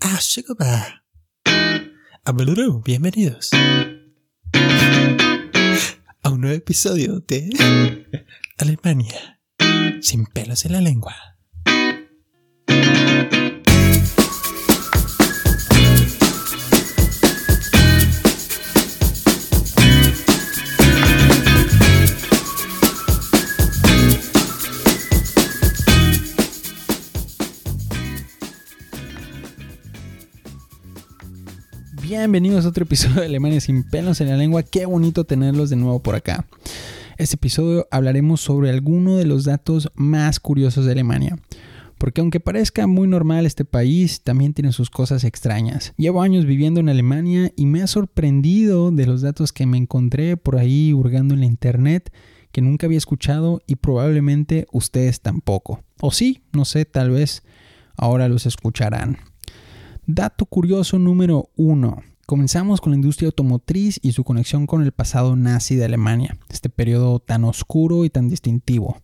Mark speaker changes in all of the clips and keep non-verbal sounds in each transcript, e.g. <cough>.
Speaker 1: Ah, Sugar Abeluru, bienvenidos. A un nuevo episodio de Alemania sin pelos en la lengua.
Speaker 2: Bienvenidos a otro episodio de Alemania sin pelos en la lengua. Qué bonito tenerlos de nuevo por acá. Este episodio hablaremos sobre alguno de los datos más curiosos de Alemania. Porque aunque parezca muy normal este país, también tiene sus cosas extrañas. Llevo años viviendo en Alemania y me ha sorprendido de los datos que me encontré por ahí hurgando en la internet que nunca había escuchado y probablemente ustedes tampoco. O sí, no sé, tal vez ahora los escucharán. Dato curioso número uno. Comenzamos con la industria automotriz y su conexión con el pasado nazi de Alemania, este periodo tan oscuro y tan distintivo.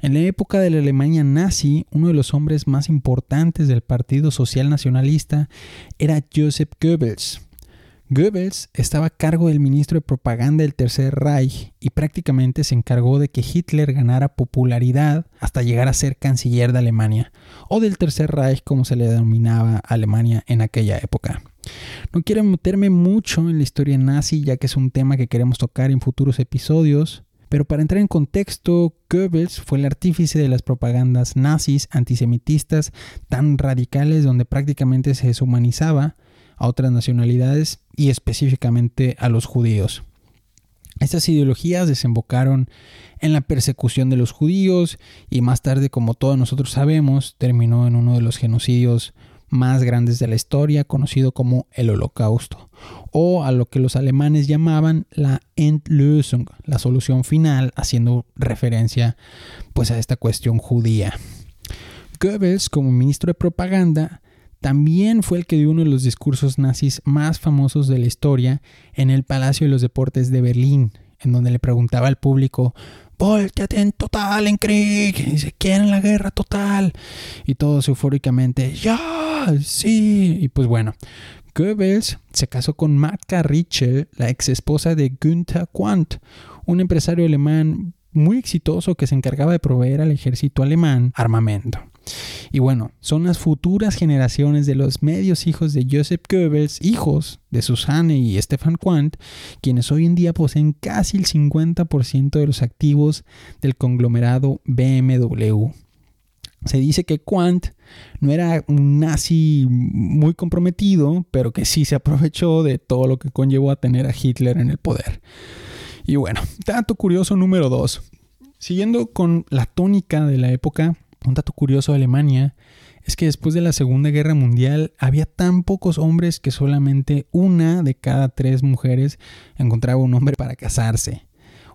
Speaker 2: En la época de la Alemania nazi, uno de los hombres más importantes del Partido Social Nacionalista era Joseph Goebbels, Goebbels estaba a cargo del ministro de propaganda del Tercer Reich y prácticamente se encargó de que Hitler ganara popularidad hasta llegar a ser canciller de Alemania, o del Tercer Reich como se le denominaba Alemania en aquella época. No quiero meterme mucho en la historia nazi ya que es un tema que queremos tocar en futuros episodios, pero para entrar en contexto, Goebbels fue el artífice de las propagandas nazis antisemitistas tan radicales donde prácticamente se deshumanizaba a otras nacionalidades y específicamente a los judíos. Estas ideologías desembocaron en la persecución de los judíos y más tarde, como todos nosotros sabemos, terminó en uno de los genocidios más grandes de la historia, conocido como el Holocausto, o a lo que los alemanes llamaban la Endlösung, la solución final, haciendo referencia pues a esta cuestión judía. Goebbels, como ministro de propaganda, también fue el que dio uno de los discursos nazis más famosos de la historia en el Palacio de los Deportes de Berlín, en donde le preguntaba al público, Volteate en total en Krieg, y dice, ¿quieren la guerra total? Y todos eufóricamente, ¡ya! ¡Sí! Y pues bueno, Goebbels se casó con Marta Richel, la ex esposa de Günther Quandt, un empresario alemán muy exitoso que se encargaba de proveer al ejército alemán armamento. Y bueno, son las futuras generaciones de los medios hijos de Joseph Goebbels, hijos de Susanne y Stefan Quandt, quienes hoy en día poseen casi el 50% de los activos del conglomerado BMW. Se dice que Quandt no era un nazi muy comprometido, pero que sí se aprovechó de todo lo que conllevó a tener a Hitler en el poder. Y bueno, dato curioso número 2. Siguiendo con la tónica de la época, un dato curioso de Alemania es que después de la Segunda Guerra Mundial había tan pocos hombres que solamente una de cada tres mujeres encontraba un hombre para casarse.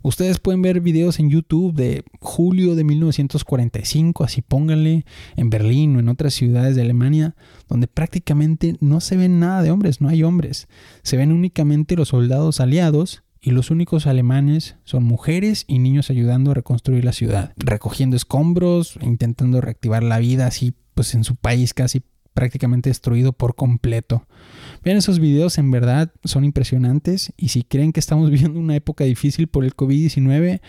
Speaker 2: Ustedes pueden ver videos en YouTube de julio de 1945, así pónganle, en Berlín o en otras ciudades de Alemania, donde prácticamente no se ven nada de hombres, no hay hombres. Se ven únicamente los soldados aliados y los únicos alemanes son mujeres y niños ayudando a reconstruir la ciudad, recogiendo escombros, intentando reactivar la vida así pues en su país casi prácticamente destruido por completo. Vean esos videos, en verdad son impresionantes y si creen que estamos <laughs> viviendo una época difícil por el COVID-19,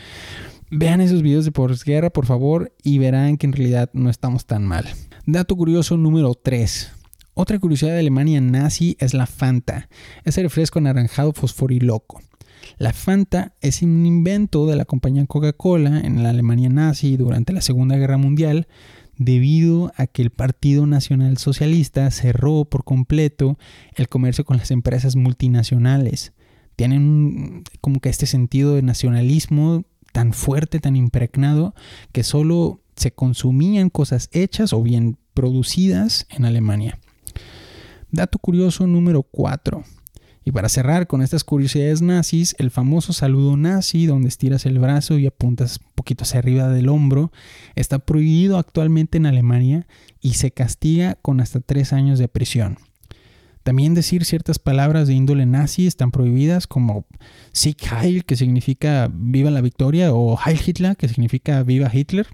Speaker 2: vean esos videos de posguerra por favor y verán que en realidad no estamos tan mal. Dato curioso número 3. Otra curiosidad de Alemania nazi es la Fanta, ese refresco anaranjado fosforiloco. La Fanta es un invento de la compañía Coca-Cola en la Alemania nazi durante la Segunda Guerra Mundial debido a que el Partido Nacional Socialista cerró por completo el comercio con las empresas multinacionales. Tienen como que este sentido de nacionalismo tan fuerte, tan impregnado, que solo se consumían cosas hechas o bien producidas en Alemania. Dato curioso número 4. Y para cerrar con estas curiosidades nazis, el famoso saludo nazi, donde estiras el brazo y apuntas un poquito hacia arriba del hombro, está prohibido actualmente en Alemania y se castiga con hasta tres años de prisión. También decir ciertas palabras de índole nazi están prohibidas, como Sieg Heil, que significa viva la victoria, o Heil Hitler, que significa viva Hitler.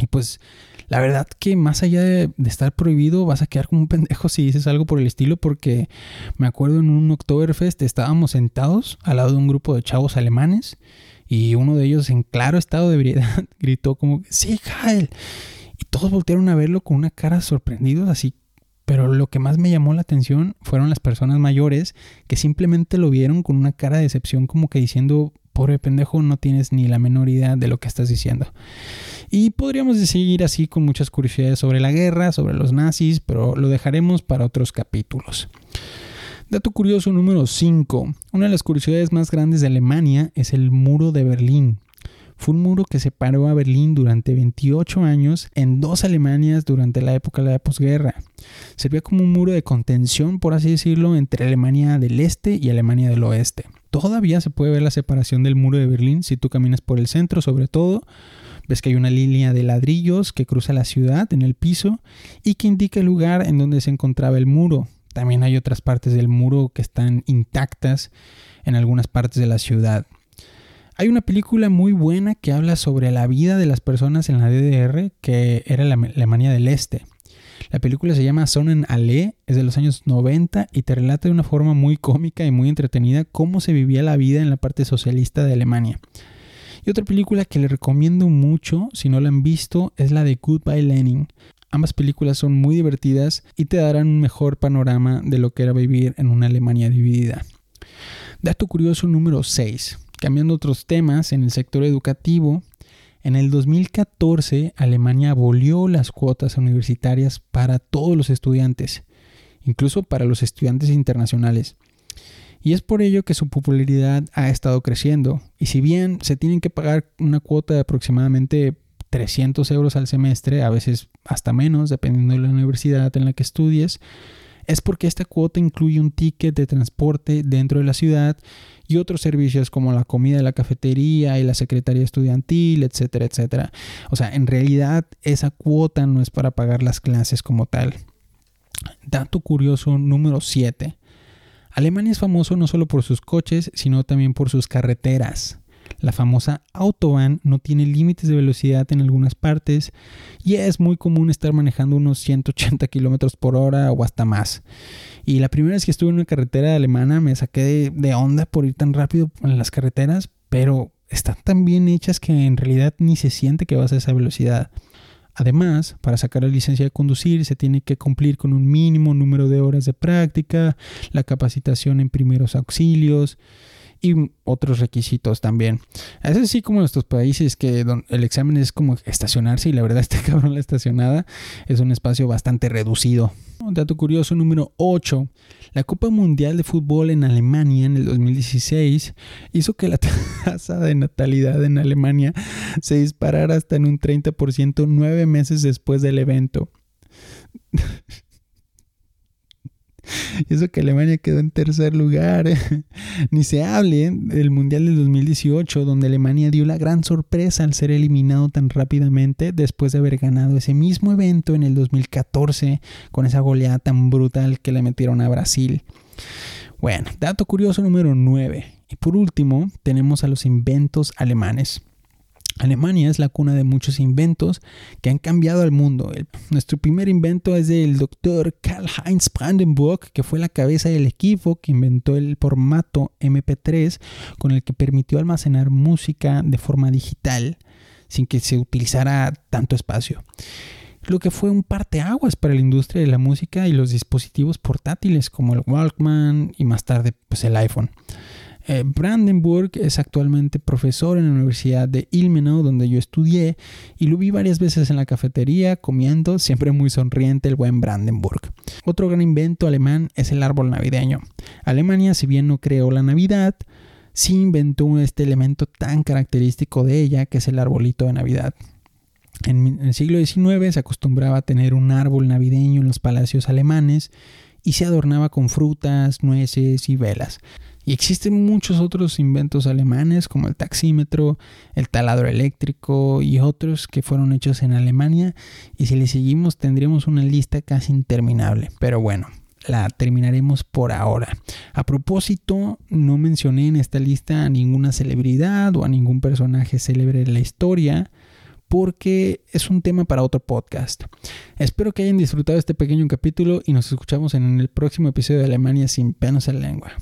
Speaker 2: Y pues la verdad que más allá de, estar prohibido, vas a quedar como un pendejo si dices algo por el estilo, porque me acuerdo en un Oktoberfest estábamos sentados al lado de un grupo de chavos alemanes y uno de ellos en claro estado de ebriedad <laughs> gritó como, sí, Kyle. Y todos voltearon a verlo con una cara sorprendidos, así. Pero lo que más me llamó la atención fueron las personas mayores que simplemente lo vieron con una cara de decepción como que diciendo, pobre pendejo, no tienes ni la menor idea de lo que estás diciendo. Y podríamos seguir así con muchas curiosidades sobre la guerra, sobre los nazis, pero lo dejaremos para otros capítulos. Dato curioso número 5. Una de las curiosidades más grandes de Alemania es el muro de Berlín. Fue un muro que separó a Berlín durante 28 años en dos Alemanias durante la época de la posguerra. Servía como un muro de contención, por así decirlo, entre Alemania del Este y Alemania del Oeste. Todavía se puede ver la separación del muro de Berlín si tú caminas por el centro, sobre todo. Ves que hay una línea de ladrillos que cruza la ciudad en el piso y que indica el lugar en donde se encontraba el muro. También hay otras partes del muro que están intactas en algunas partes de la ciudad. Hay una película muy buena que habla sobre la vida de las personas en la DDR, que era la Alemania del Este. La película se llama Sonnen Allee, es de los años 90 y te relata de una forma muy cómica y muy entretenida cómo se vivía la vida en la parte socialista de Alemania. Y otra película que le recomiendo mucho, si no la han visto, es la de Goodbye Lenin. Ambas películas son muy divertidas y te darán un mejor panorama de lo que era vivir en una Alemania dividida. Dato curioso número 6. Cambiando otros temas, en el sector educativo, en el 2014 Alemania abolió las cuotas universitarias para todos los estudiantes, incluso para los estudiantes internacionales. Y es por ello que su popularidad ha estado creciendo. Y si bien se tienen que pagar una cuota de aproximadamente 300 euros al semestre, a veces hasta menos, dependiendo de la universidad en la que estudies, es porque esta cuota incluye un ticket de transporte dentro de la ciudad y otros servicios como la comida de la cafetería y la secretaría estudiantil, etcétera, etcétera. O sea, en realidad esa cuota no es para pagar las clases como tal. Dato curioso número 7. Alemania es famoso no solo por sus coches, sino también por sus carreteras. La famosa Autobahn no tiene límites de velocidad en algunas partes y es muy común estar manejando unos 180 kilómetros por hora o hasta más. Y la primera vez que estuve en una carretera alemana me saqué de, onda por ir tan rápido en las carreteras, pero están tan bien hechas que en realidad ni se siente que vas a esa velocidad. Además, para sacar la licencia de conducir se tiene que cumplir con un mínimo número de horas de práctica, la capacitación en primeros auxilios, y otros requisitos también. Es así como en estos países que el examen es como estacionarse y la verdad <laughs> este cabrón la estacionada es un espacio bastante reducido. Un dato curioso número 8. La Copa Mundial de Fútbol en Alemania en el 2016 hizo que la <laughs> tasa de natalidad en Alemania se disparara hasta en un 30% nueve meses después del evento. <laughs> Y eso que Alemania quedó en tercer lugar. <laughs> Ni se hable del Mundial del 2018, donde Alemania dio la gran sorpresa al ser eliminado tan rápidamente después de haber ganado ese mismo evento en el 2014 con esa goleada tan brutal que le metieron a Brasil. Bueno, dato curioso número 9. Y por último, tenemos a los inventos alemanes. Alemania es la cuna de muchos inventos que han cambiado al mundo. nuestro primer invento es del doctor Karl-Heinz Brandenburg, que fue la cabeza del equipo que inventó el formato MP3 con el que permitió almacenar música de forma digital sin que se utilizara tanto espacio. Lo que fue un parteaguas para la industria de la música y los dispositivos portátiles como el Walkman y más tarde pues, el iPhone. Eh, Brandenburg es actualmente profesor en la Universidad de Ilmenau, donde yo estudié, y lo vi varias veces en la cafetería comiendo, siempre muy sonriente el buen Brandenburg. Otro gran invento alemán es el árbol navideño. Alemania, si bien no creó la Navidad, sí inventó este elemento tan característico de ella, que es el arbolito de Navidad. En el siglo XIX se acostumbraba a tener un árbol navideño en los palacios alemanes y se adornaba con frutas, nueces y velas. Y existen muchos otros inventos alemanes como el taxímetro, el taladro eléctrico y otros que fueron hechos en Alemania y si le seguimos tendríamos una lista casi interminable. Pero bueno, la terminaremos por ahora. A propósito, no mencioné en esta lista a ninguna celebridad o a ningún personaje célebre de la historia porque es un tema para otro podcast. Espero que hayan disfrutado este pequeño capítulo y nos escuchamos en el próximo episodio de Alemania sin penos en lengua.